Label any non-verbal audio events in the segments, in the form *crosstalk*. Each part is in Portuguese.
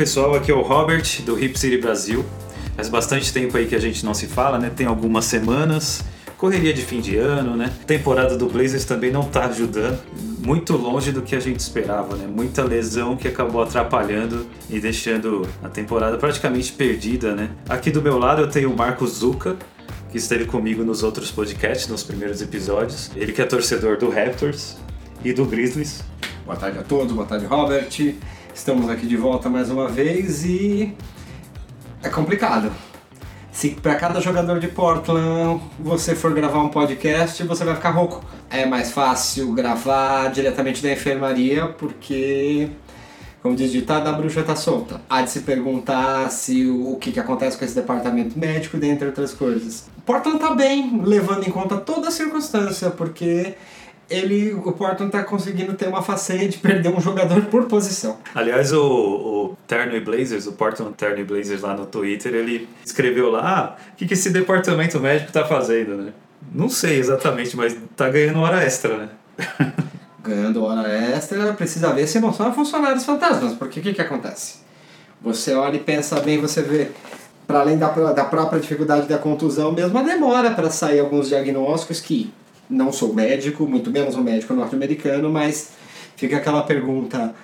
pessoal, aqui é o Robert do Hip City Brasil. Faz bastante tempo aí que a gente não se fala, né? Tem algumas semanas. Correria de fim de ano, né? Temporada do Blazers também não tá ajudando. Muito longe do que a gente esperava, né? Muita lesão que acabou atrapalhando e deixando a temporada praticamente perdida, né? Aqui do meu lado eu tenho o Marcos Zuca, que esteve comigo nos outros podcasts, nos primeiros episódios. Ele que é torcedor do Raptors e do Grizzlies. Boa tarde a todos, boa tarde Robert. Estamos aqui de volta mais uma vez e é complicado. Se para cada jogador de Portland você for gravar um podcast, você vai ficar rouco. É mais fácil gravar diretamente da enfermaria porque, como diz ditado, a bruxa tá solta. Há de se perguntar se o, o que, que acontece com esse departamento médico, dentre outras coisas. Portland tá bem, levando em conta toda a circunstância, porque ele, o Portland tá conseguindo ter uma façanha de perder um jogador por posição. Aliás, o, o Terno e Blazers, o Portland Terno e Blazers lá no Twitter, ele escreveu lá, ah, o que, que esse departamento médico tá fazendo, né? Não sei exatamente, mas tá ganhando hora extra, né? *laughs* Ganhando hora extra, precisa ver se não são funcionários fantasmas, porque o que, que acontece? Você olha e pensa bem, você vê, para além da, da própria dificuldade da contusão, mesmo a demora para sair alguns diagnósticos que não sou médico, muito menos um médico norte-americano, mas fica aquela pergunta: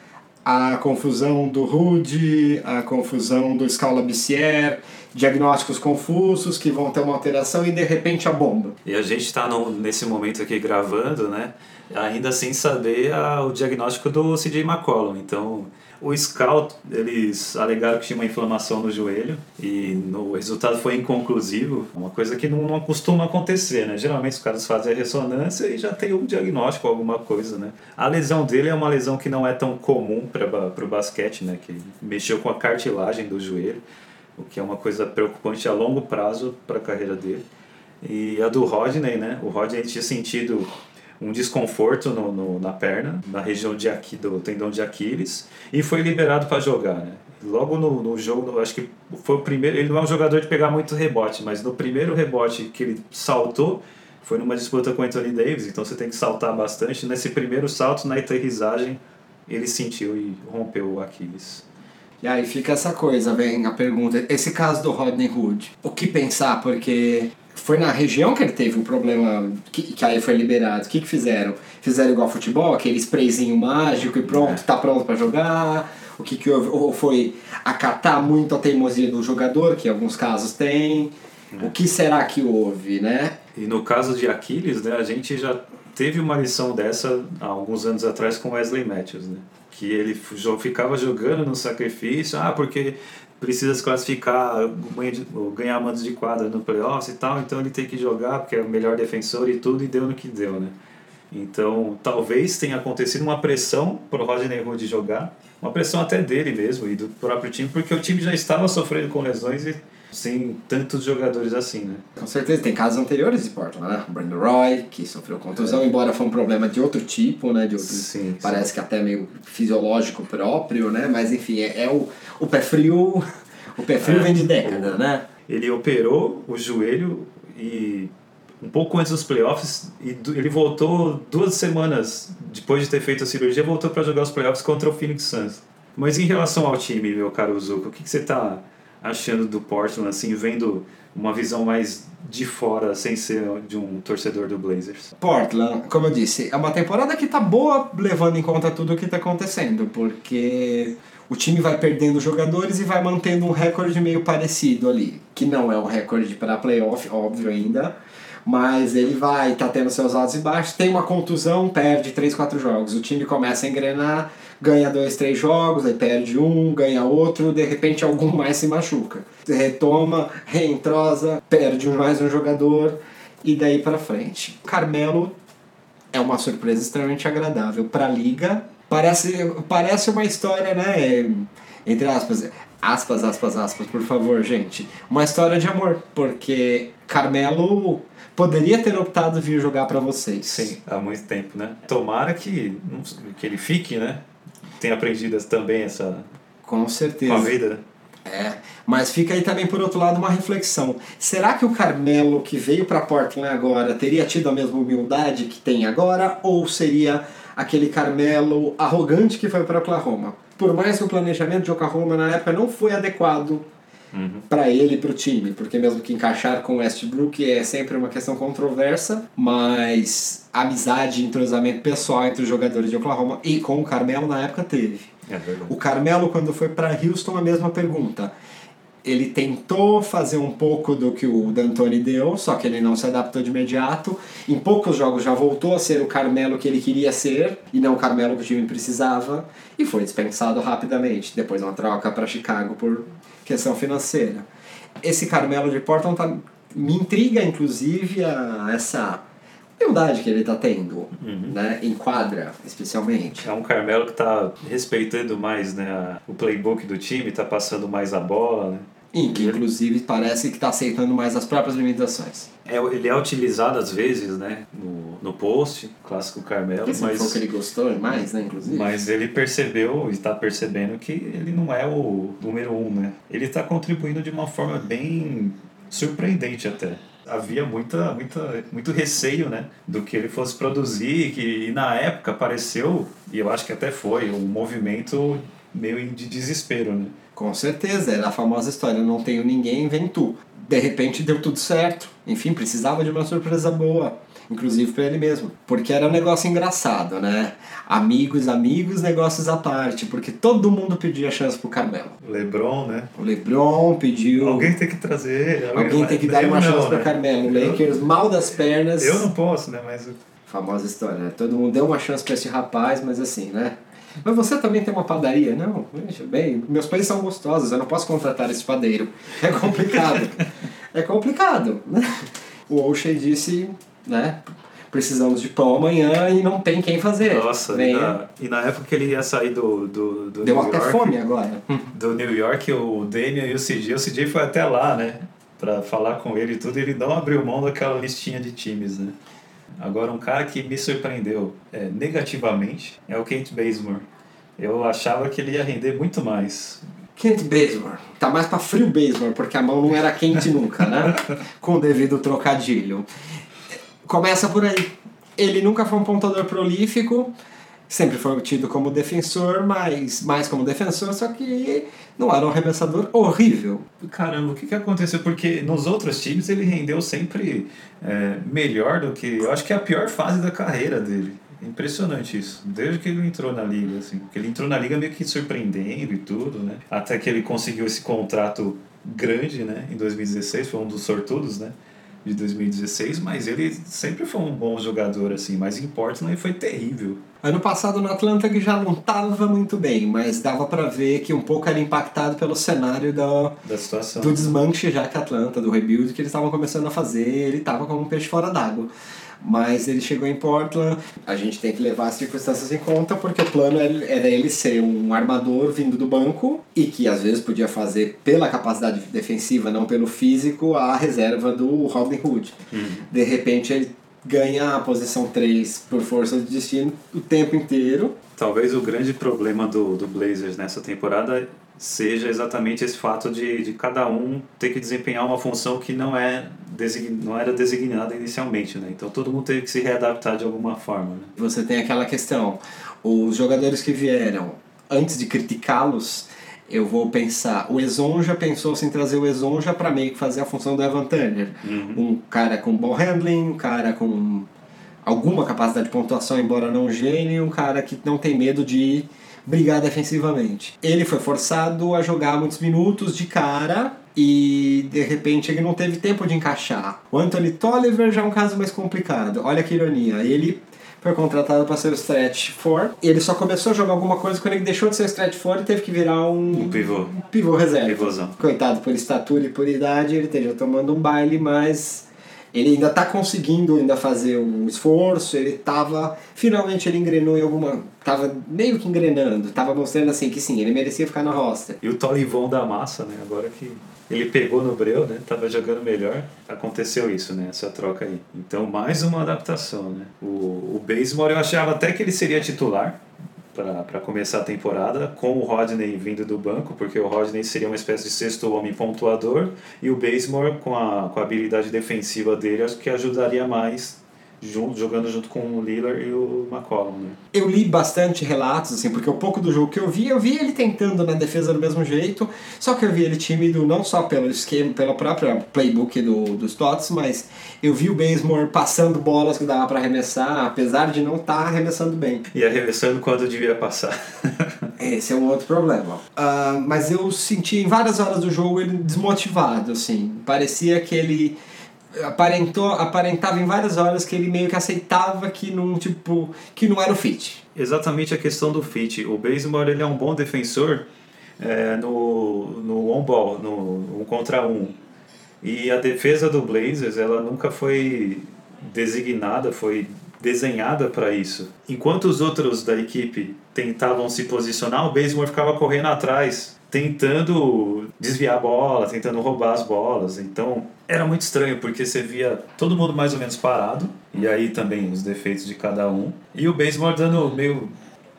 a confusão do Rude, a confusão do Scala Bissier, diagnósticos confusos que vão ter uma alteração e de repente a bomba. E a gente está nesse momento aqui gravando, né? Ainda sem saber a, o diagnóstico do CJ McCollum. Então o scout, eles alegaram que tinha uma inflamação no joelho e no, o resultado foi inconclusivo, uma coisa que não, não costuma acontecer, né? Geralmente os caras fazem a ressonância e já tem um diagnóstico, alguma coisa, né? A lesão dele é uma lesão que não é tão comum para o basquete, né? Que mexeu com a cartilagem do joelho, o que é uma coisa preocupante a longo prazo para a carreira dele. E a do Rodney, né? O Rodney tinha sentido um desconforto no, no, na perna, na região de aqui, do tendão de Aquiles, e foi liberado para jogar. Né? Logo no, no jogo, acho que foi o primeiro. Ele não é um jogador de pegar muito rebote, mas no primeiro rebote que ele saltou, foi numa disputa com o Anthony Davis, então você tem que saltar bastante. Nesse primeiro salto, na aterrissagem, ele sentiu e rompeu o Aquiles. E aí fica essa coisa, vem a pergunta, esse caso do Rodney Hood, o que pensar? Porque foi na região que ele teve um problema que, que aí foi liberado. O que, que fizeram? Fizeram igual futebol, aquele sprayzinho mágico e pronto, é. tá pronto para jogar. O que, que houve? Ou foi acatar muito a teimosia do jogador, que em alguns casos tem. O que será que houve, né? E no caso de Aquiles, né, a gente já teve uma lição dessa há alguns anos atrás com Wesley Matthews, né? Que ele ficava jogando no sacrifício, ah, porque precisa se classificar, ganhar mandos de quadra no playoffs e tal, então ele tem que jogar porque é o melhor defensor e tudo, e deu no que deu, né? Então, talvez tenha acontecido uma pressão para o Rodney Hood jogar, uma pressão até dele mesmo e do próprio time, porque o time já estava sofrendo com lesões e sem tantos jogadores assim, né? Com certeza, tem casos anteriores de Portland, né? O Brandon Roy, que sofreu contusão, é. embora foi um problema de outro tipo, né? De outro, sim, parece sim. que até meio fisiológico próprio, né? Mas enfim, é, é o, o pé frio. O pé frio é. vem de década, né? Ele operou o joelho e um pouco antes dos playoffs e ele voltou duas semanas depois de ter feito a cirurgia, voltou para jogar os playoffs contra o Phoenix Suns. Mas em relação ao time, meu caro Zuko, o que, que você está achando do Portland, assim, vendo uma visão mais de fora, sem ser de um torcedor do Blazers? Portland, como eu disse, é uma temporada que tá boa levando em conta tudo o que tá acontecendo, porque o time vai perdendo jogadores e vai mantendo um recorde meio parecido ali, que não é um recorde para playoff, óbvio ainda, mas ele vai, tá tendo seus altos e baixos, tem uma contusão, perde 3, 4 jogos, o time começa a engrenar, ganha dois, três jogos, aí perde um, ganha outro, de repente algum *laughs* mais se machuca. Retoma, reentrosa, perde mais um jogador e daí para frente. Carmelo é uma surpresa extremamente agradável para a liga. Parece, parece uma história, né? Entre aspas, aspas, aspas, aspas, por favor, gente. Uma história de amor, porque Carmelo poderia ter optado vir jogar para vocês. Sim, há muito tempo, né? Tomara que, que ele fique, né? tem aprendido também essa. Com certeza. Com a vida, né? É, mas fica aí também por outro lado uma reflexão. Será que o Carmelo que veio para Portland agora teria tido a mesma humildade que tem agora ou seria aquele Carmelo arrogante que foi para Oklahoma? por mais que o planejamento de Oklahoma na época não foi adequado Uhum. para ele e para o time, porque mesmo que encaixar com o Westbrook é sempre uma questão controversa, mas amizade e entrosamento pessoal entre os jogadores de Oklahoma e com o Carmelo na época teve. É. O Carmelo, quando foi para Houston, a mesma pergunta. Ele tentou fazer um pouco do que o D'Antoni deu, só que ele não se adaptou de imediato. Em poucos jogos já voltou a ser o Carmelo que ele queria ser, e não o Carmelo que o time precisava, e foi dispensado rapidamente, depois uma troca para Chicago por questão financeira. Esse Carmelo de Portland tá, me intriga, inclusive, a essa humildade que ele está tendo, né? em quadra, especialmente. É um Carmelo que tá respeitando mais né, o playbook do time, tá passando mais a bola, né? E que, inclusive, parece que está aceitando mais as próprias limitações. É, ele é utilizado às vezes, né, no, no post, clássico Carmelo, Esse foi mas, que ele gostou mais, né, inclusive? mas ele percebeu e está percebendo que ele não é o número um, né? Ele está contribuindo de uma forma bem surpreendente até. Havia muita, muita, muito receio, né, do que ele fosse produzir, que e na época pareceu, e eu acho que até foi, um movimento meio de desespero, né? Com certeza, era a famosa história, não tenho ninguém, vem tu. De repente deu tudo certo. Enfim, precisava de uma surpresa boa. Inclusive para ele mesmo. Porque era um negócio engraçado, né? Amigos, amigos, negócios à parte. Porque todo mundo pedia chance pro Carmelo. LeBron, né? O LeBron pediu. Alguém tem que trazer. Alguém tem que dar uma não, chance pro né? Carmelo. O Lakers mal das pernas. Eu não posso, né? Mas Famosa história, né? Todo mundo deu uma chance pra esse rapaz, mas assim, né? Mas você também tem uma padaria? Não, veja bem, meus pães são gostosos, eu não posso contratar esse padeiro. É complicado. é complicado, né? O O'Shea disse, né? Precisamos de pão amanhã e não tem quem fazer. Nossa, e na, e na época que ele ia sair do, do, do Deu New até York, fome agora. do New York, o Damian e o CJ, o CJ foi até lá, né? Pra falar com ele e tudo, ele não abriu mão daquela listinha de times, né? Agora, um cara que me surpreendeu é, negativamente é o Kent Bazemore. Eu achava que ele ia render muito mais. Kent Bazemore. Tá mais pra frio Bazemore, porque a mão não era quente nunca, né? *laughs* Com o devido trocadilho. Começa por aí. Ele nunca foi um pontador prolífico, sempre foi tido como defensor, mas mais como defensor, só que não era um arremessador horrível. Caramba, o que, que aconteceu? Porque nos outros times ele rendeu sempre é, melhor do que. Eu acho que é a pior fase da carreira dele. Impressionante isso. Desde que ele entrou na liga, assim. Porque ele entrou na liga meio que surpreendendo e tudo, né? Até que ele conseguiu esse contrato grande, né? Em 2016, foi um dos sortudos, né? De 2016, mas ele sempre foi um bom jogador, assim. Mas em Portland ele foi terrível. Ano passado no Atlanta ele já não estava muito bem, mas dava pra ver que um pouco era impactado pelo cenário da, Da situação. do desmanche já que Atlanta, do rebuild que eles estavam começando a fazer, ele estava como um peixe fora d'água. Mas ele chegou em Portland, a gente tem que levar as circunstâncias em conta, porque o plano era era ele ser um armador vindo do banco e que às vezes podia fazer pela capacidade defensiva, não pelo físico, a reserva do Rodney Hood. De repente ele ganha a posição 3 por força de destino o tempo inteiro. Talvez o grande problema do, do Blazers nessa temporada seja exatamente esse fato de, de cada um ter que desempenhar uma função que não, é design, não era designada inicialmente, né? Então todo mundo teve que se readaptar de alguma forma, né? Você tem aquela questão, os jogadores que vieram, antes de criticá-los, eu vou pensar, o Ezonja pensou em trazer o Ezonja para meio que fazer a função do Evan Turner. Um cara com bom handling, um cara com alguma capacidade de pontuação, embora não gênio, um cara que não tem medo de brigar defensivamente. Ele foi forçado a jogar muitos minutos de cara e de repente ele não teve tempo de encaixar. O Anthony Tolliver já é um caso mais complicado. Olha que ironia. Ele foi contratado para ser o stretch four. Ele só começou a jogar alguma coisa quando ele deixou de ser stretch four e teve que virar um, Um pivô. um pivô reserva. Pivôzão. Coitado por estatura e por idade, ele esteja tomando um baile, mas ele ainda está conseguindo ainda fazer um esforço, ele estava finalmente ele engrenou em alguma, tava meio que engrenando, tava mostrando assim que sim, ele merecia ficar na roster. E o Tolivon da massa, né? Agora que ele pegou no Breu, né? Tava jogando melhor. Aconteceu isso, né? Essa troca aí. Então, mais uma adaptação, né? O, o Bazemore, eu achava até que ele seria titular para começar a temporada, com o Rodney vindo do banco, porque o Rodney seria uma espécie de sexto homem pontuador, e o Bazemore, com a, com a habilidade defensiva dele, acho que ajudaria mais junto, jogando junto com o Lillard e o McCollum. Né? Eu li bastante relatos, assim, porque o pouco do jogo que eu vi, eu vi ele tentando na defesa do mesmo jeito, só que eu vi ele tímido não só pelo esquema, pela própria playbook do, dos Tots, mas eu vi o Bazemore passando bolas que dava para arremessar, apesar de não estar tá arremessando bem. E arremessando quando devia passar. *laughs* Esse é um outro problema. Uh, mas eu senti em várias horas do jogo ele desmotivado, assim. Parecia que ele aparentou, aparentava em várias horas que ele meio que aceitava que não, tipo, que não era o fit. Exatamente a questão do fit. O Bazemore ele é um bom defensor é, no, no on-ball, no um contra um. E a defesa do Blazers ela nunca foi designada, foi desenhada para isso. Enquanto os outros da equipe tentavam se posicionar, o Bazemore ficava correndo atrás, tentando desviar a bola, tentando roubar as bolas. Então era muito estranho porque você via todo mundo mais ou menos parado, e aí também os defeitos de cada um, e o Bazemore dando meio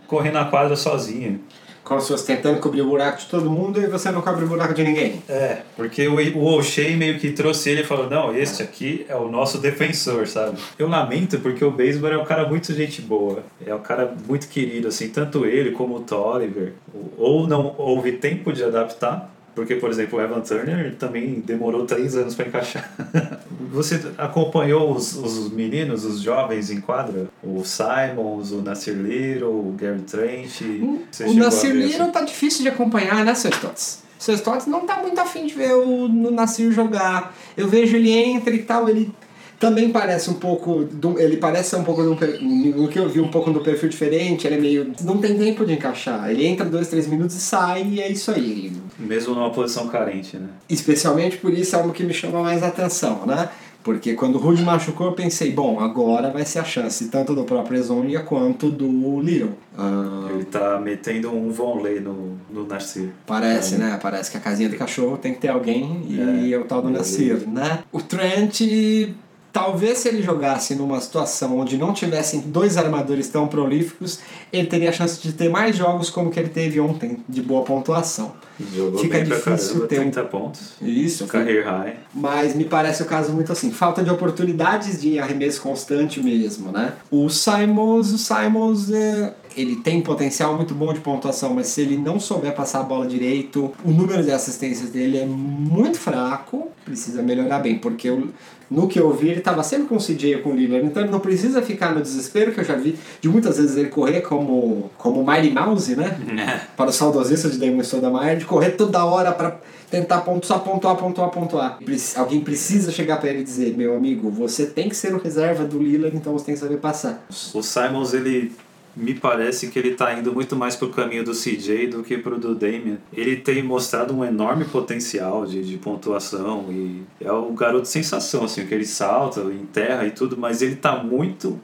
correndo na quadra sozinho como se fosse tentando cobrir o buraco de todo mundo e você não cobre o buraco de ninguém. É, porque o, o O'Shea meio que trouxe ele e falou: não, este aqui é o nosso defensor, sabe? Eu lamento porque o Baseball é um cara muito gente boa, é um cara muito querido, assim, tanto ele como o Tolliver. Ou não houve tempo de adaptar, porque, por exemplo, o Evan Turner também demorou três anos para encaixar. *laughs* Você acompanhou os, os meninos, os jovens em quadra? O Simons, o Nasir Little, o Gary Trent? o Nasir Little assim? tá difícil de acompanhar, né, Sr. Stotts? Sr. Stotts não tá muito afim de ver o Nasir jogar. Eu vejo ele entra e tal, ele também parece um pouco. Do, ele parece um pouco. No que eu vi, um pouco do perfil diferente. Ele é meio. Não tem tempo de encaixar. Ele entra dois, três minutos e sai e é isso aí. Mesmo numa posição carente, né? Especialmente por isso é algo que me chama mais atenção, né? Porque quando o Rude machucou, eu pensei, bom, agora vai ser a chance tanto do próprio Ezonia quanto do Little. Uh... Ele tá metendo um vonley no, no Nasir. Parece, é. né? Parece que a casinha do cachorro tem que ter alguém e é, é o tal do Nasir, né? O Trent Talvez se ele jogasse numa situação onde não tivessem dois armadores tão prolíficos, ele teria a chance de ter mais jogos como que ele teve ontem, de boa pontuação. Jogou Fica difícil caramba, ter 30 pontos. Isso. Career high. Mas me parece o caso muito assim, falta de oportunidades de arremesso constante mesmo, né? O Simons, o Simons é, ele tem potencial muito bom de pontuação, mas se ele não souber passar a bola direito, o número de assistências dele é muito fraco, precisa melhorar bem, porque eu, no que eu vi ele estava sempre com o CJ ou com o Lillard, então ele não precisa ficar no desespero, que eu já vi de muitas vezes ele correr como, como Mighty Mouse, né? É. Para o saudosista de Damon Stoudemire, de correr toda hora para tentar pontuar, pontuar, pontuar, pontuar. Alguém precisa chegar para ele e dizer, meu amigo, você tem que ser o reserva do Lillard, então você tem que saber passar. O Simons, ele me parece que ele está indo muito mais para o caminho do CJ do que para o do Damian. Ele tem mostrado um enorme potencial de, de pontuação e é o garoto sensação, assim, que ele salta, enterra e tudo, mas ele está muito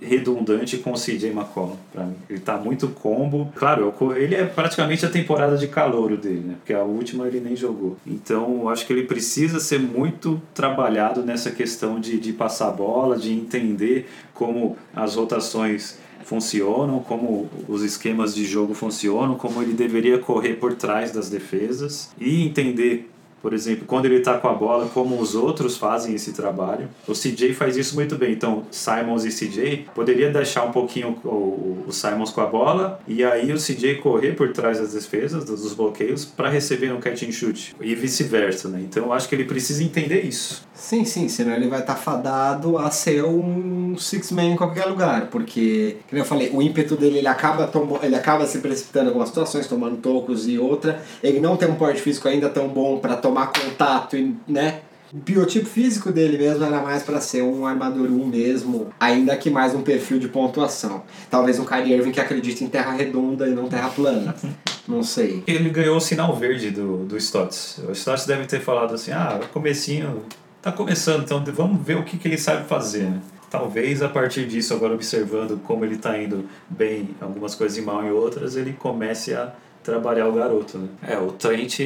redundante com o CJ McCollum para mim. Ele tá muito combo. Claro, ele é praticamente a temporada de calouro dele, né? Porque a última ele nem jogou. Então, acho que ele precisa ser muito trabalhado nessa questão de, de passar bola, de entender como as rotações funcionam, como os esquemas de jogo funcionam, como ele deveria correr por trás das defesas e entender por exemplo, quando ele está com a bola, como os outros fazem esse trabalho. O CJ faz isso muito bem. Então, Simons e CJ poderia deixar um pouquinho o, o Simons com a bola e aí o CJ correr por trás das defesas, dos bloqueios, para receber um catch and shoot e vice-versa. Né? Então, acho que ele precisa entender isso. Sim, sim, senão ele vai estar tá fadado a ser um six-man em qualquer lugar, porque, como eu falei, o ímpeto dele ele acaba, ele acaba se precipitando em algumas situações, tomando tocos e outra. Ele não tem um porte físico ainda tão bom para tomar contato e, né? O biotipo físico dele mesmo era mais para ser um armador 1 mesmo, ainda que mais um perfil de pontuação. Talvez um Kyrie Irving que acredite em terra redonda e não terra plana. *laughs* Não sei. Ele ganhou o sinal verde do, do Stotts. O Stotts deve ter falado assim, ah, comecinho, tá começando, então vamos ver o que, que ele sabe fazer, né? Talvez a partir disso, agora observando como ele está indo bem algumas coisas e mal em outras, ele comece a trabalhar o garoto, né? É, o Trent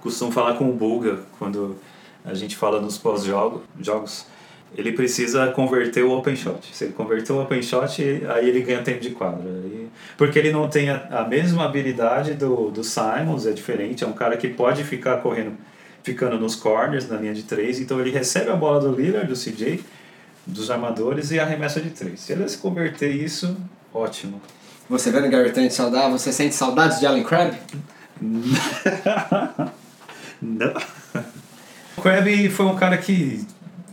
costuma falar com o Bulga quando a gente fala nos pós-jogos. Ele precisa converter o open shot. Se ele converter o open shot, aí ele ganha tempo de quadra. Porque ele não tem a, a mesma habilidade do, do Simons, é diferente. É um cara que pode ficar correndo, ficando nos corners, na linha de três. Então ele recebe a bola do Lillard, do CJ, dos armadores e arremessa de três. Se ele se converter isso, ótimo. Você vendo Gary Trent saudável, você sente saudades de Allen Crabbe? *laughs* Não. O Krabby foi um cara que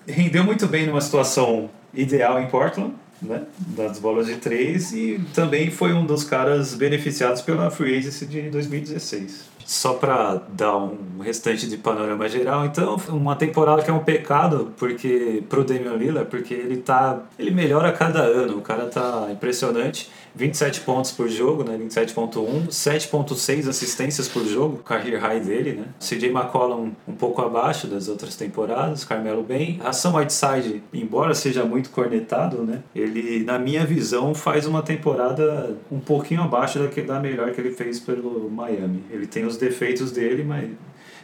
rendeu muito bem numa situação ideal em Portland, né? Das bolas de três e também foi um dos caras beneficiados pela Free Agency de 2016. Só para dar um restante de panorama geral, então, uma temporada que é um pecado porque pro Damian Lillard, porque ele tá, ele melhora a cada ano, o cara tá impressionante. 27 pontos por jogo, né? 27.1, 7.6 assistências por jogo, career high dele, né? CJ McCollum um pouco abaixo das outras temporadas, Carmelo bem. A Sam Whiteside, embora seja muito cornetado, né? Ele, na minha visão, faz uma temporada um pouquinho abaixo da, que, da melhor que ele fez pelo Miami. Ele tem os defeitos dele, mas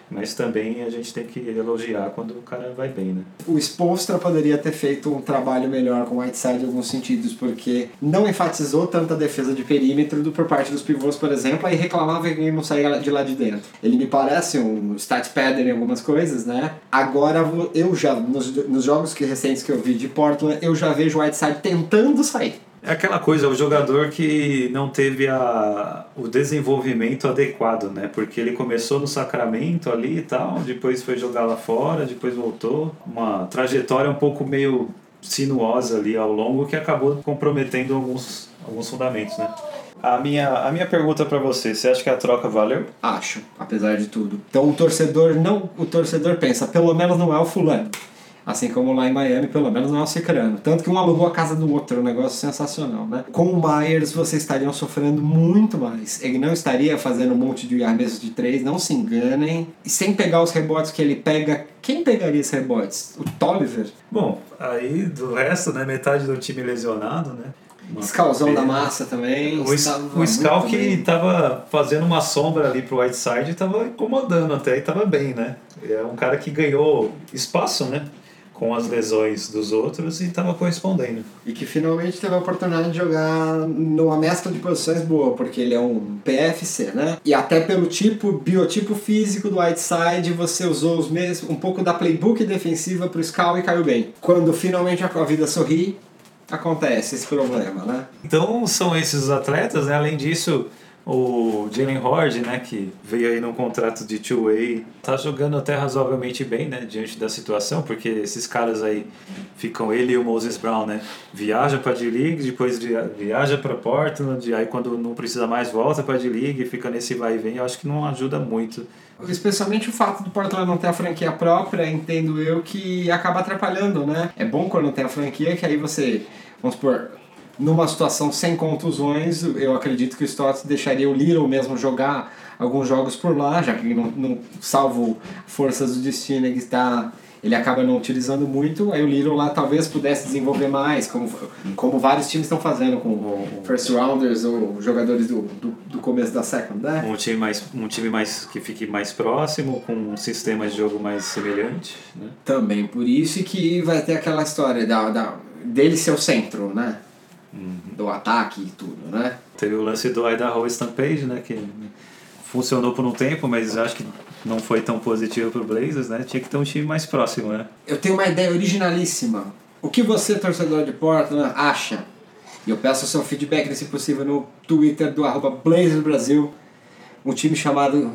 mas também a gente tem que elogiar quando o cara vai bem, né? O Spolstra poderia ter feito um trabalho melhor com o Whiteside em alguns sentidos, porque não enfatizou tanta defesa de perímetro do, por parte dos pivôs, por exemplo, aí reclamava que ele não saía de lá de dentro. Ele me parece um stat padder em algumas coisas, né? Agora eu já, nos, nos jogos que, recentes que eu vi de Portland, eu já vejo o Whiteside tentando sair. É aquela coisa, o jogador que não teve a, o desenvolvimento adequado, né? Porque ele começou no Sacramento ali e tal, depois foi jogar lá fora, depois voltou. Uma trajetória um pouco meio sinuosa ali ao longo que acabou comprometendo alguns, alguns fundamentos, né? A minha, a minha pergunta para você, você acha que a troca valeu? Acho, apesar de tudo. Então o torcedor não, o torcedor pensa, pelo menos não é o fulano. Assim como lá em Miami, pelo menos não é o Cicrano. Tanto que um alugou a casa do outro, um negócio sensacional, né? Com o Myers, vocês estariam sofrendo muito mais. Ele não estaria fazendo um monte de arremessos de três, não se enganem. E sem pegar os rebotes que ele pega, quem pegaria esses rebotes? O Tolliver? Bom, aí do resto, né? Metade do time lesionado, né? Scalzão da massa também. O, o Scal que estava fazendo uma sombra ali pro Whiteside estava incomodando até e estava bem, né? É um cara que ganhou espaço, né? Com as lesões dos outros e estava correspondendo. E que finalmente teve a oportunidade de jogar numa mescla de posições boa, porque ele é um PFC, né? E até pelo tipo, biotipo físico do Whiteside, você usou os mesmos, um pouco da playbook defensiva para o Scal e caiu bem. Quando finalmente a vida sorri, acontece esse problema, né? Então são esses os atletas, né? Além disso, o Jalen Horde, né, que veio aí num contrato de two-way, tá jogando até razoavelmente bem, né, diante da situação, porque esses caras aí ficam, ele e o Moses Brown, né, viaja para D-League, depois viaja para Portland, aí quando não precisa mais volta para D-League, fica nesse vai e vem, eu acho que não ajuda muito. Especialmente o fato do Portland não ter a franquia própria, entendo eu, que acaba atrapalhando, né? É bom quando tem a franquia, que aí você, vamos supor, numa situação sem contusões, eu acredito que o Stotts deixaria o Little mesmo jogar alguns jogos por lá, já que não, não salvo forças do destino ele está ele acaba não utilizando muito, aí o Little lá talvez pudesse desenvolver mais, como, como vários times estão fazendo com first rounders ou jogadores do, do, do, começo da second, né? Um time, mais, um time mais que fique mais próximo, com um sistema de jogo mais semelhante, né? Também por isso que vai ter aquela história da, da, dele ser o centro, né? Uhum. do ataque e tudo, né? Teve o lance do Idaho Stampede, né? Que funcionou por um tempo, mas acho que não foi tão positivo para o Blazers, né? Tinha que ter um time mais próximo, né? Eu tenho uma ideia originalíssima. O que você, torcedor de Portland, acha? E eu peço o seu feedback, se possível, no Twitter do arroba Blazers Brasil. Um time chamado,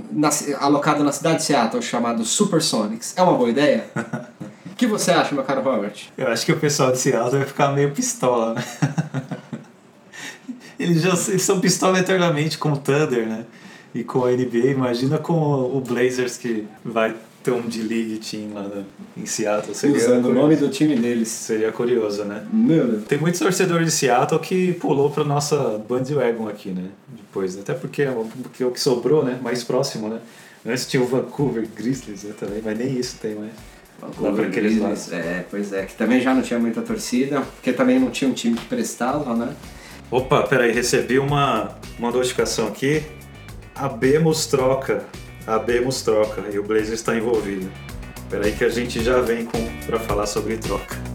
alocado na cidade de Seattle, chamado Supersonics. É uma boa ideia? *laughs* O que você acha, meu caro Robert? Eu acho que o pessoal de Seattle vai ficar meio pistola, né? *laughs* Eles, já, eles são pistola eternamente com o Thunder, né? E com a NBA. Imagina com o Blazers que vai ter um D-League team lá em Seattle. Seria Usando o nome do time deles. Seria curioso, né? Meu Deus. Tem muitos torcedores de Seattle que pulou pra nossa bandwagon aqui, né? Depois, até porque, é porque é o que sobrou, né? Mais próximo, né? Antes tinha o Vancouver Grizzlies né, também, mas nem isso tem mais. Lá para aqueles lados. É, pois é, que também já não tinha muita torcida, porque também não tinha um time que prestava, né? Opa, peraí, recebi uma, uma notificação aqui. A Bemos troca. A Bemos troca e o Blazer está envolvido. Peraí que a gente já vem com para falar sobre troca.